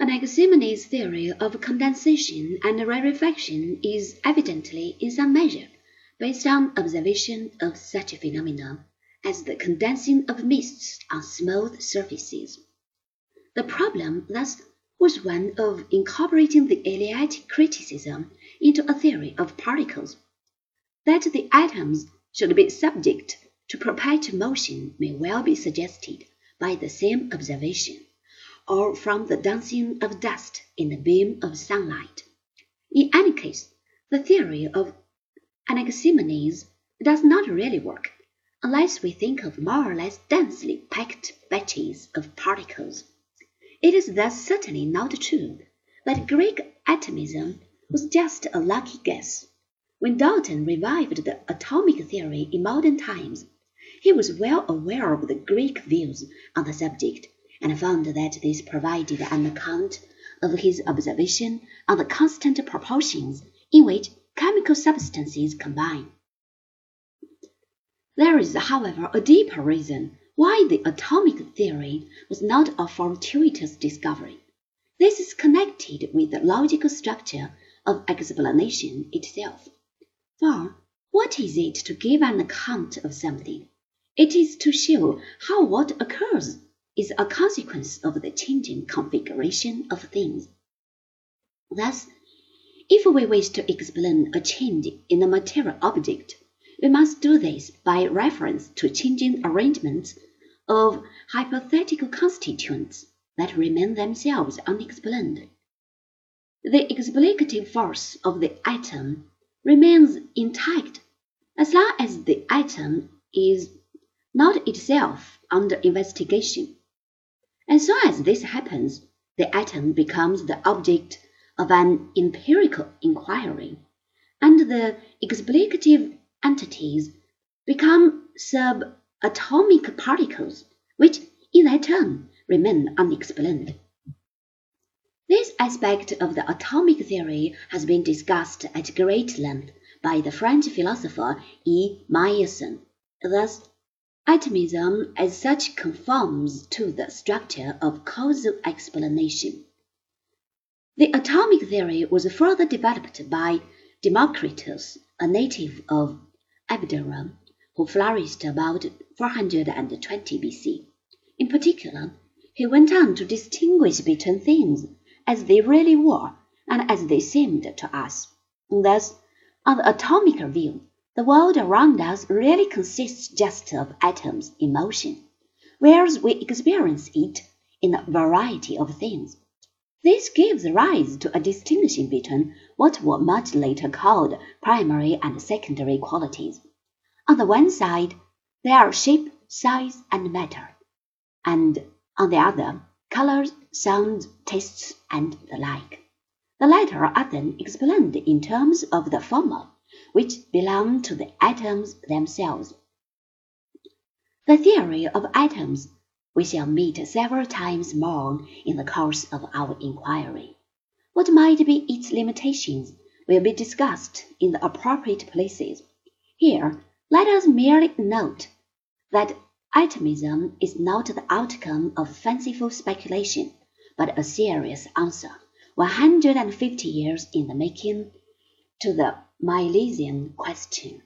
Anaximenes' theory of condensation and rarefaction is evidently in some measure based on observation of such phenomena as the condensing of mists on smooth surfaces. The problem thus was one of incorporating the Eleatic criticism into a theory of particles. That the atoms should be subject to perpetual motion may well be suggested by the same observation or from the dancing of dust in the beam of sunlight. In any case, the theory of Anaximenes does not really work, unless we think of more or less densely packed batches of particles. It is thus certainly not true that Greek atomism was just a lucky guess. When Dalton revived the atomic theory in modern times, he was well aware of the Greek views on the subject and found that this provided an account of his observation on the constant proportions in which chemical substances combine. There is, however, a deeper reason why the atomic theory was not a fortuitous discovery. This is connected with the logical structure of explanation itself. For what is it to give an account of something? It is to show how what occurs is a consequence of the changing configuration of things. Thus, if we wish to explain a change in a material object, we must do this by reference to changing arrangements of hypothetical constituents that remain themselves unexplained. The explicative force of the atom remains intact as long as the atom is not itself under investigation. As soon as this happens, the atom becomes the object of an empirical inquiry, and the explicative entities become subatomic particles, which in their turn remain unexplained. This aspect of the atomic theory has been discussed at great length by the French philosopher E. Meyerson. Thus, Atomism as such conforms to the structure of causal explanation. The atomic theory was further developed by Democritus, a native of Abdera, who flourished about 420 BC. In particular, he went on to distinguish between things as they really were and as they seemed to us. Thus, on the atomic view, the world around us really consists just of atoms in motion, whereas we experience it in a variety of things. This gives rise to a distinction between what were much later called primary and secondary qualities. On the one side, there are shape, size, and matter, and on the other, colors, sounds, tastes, and the like. The latter are then explained in terms of the former which belong to the atoms themselves. The theory of atoms we shall meet several times more in the course of our inquiry. What might be its limitations will be discussed in the appropriate places. Here, let us merely note that atomism is not the outcome of fanciful speculation, but a serious answer, 150 years in the making, to the Milesian question.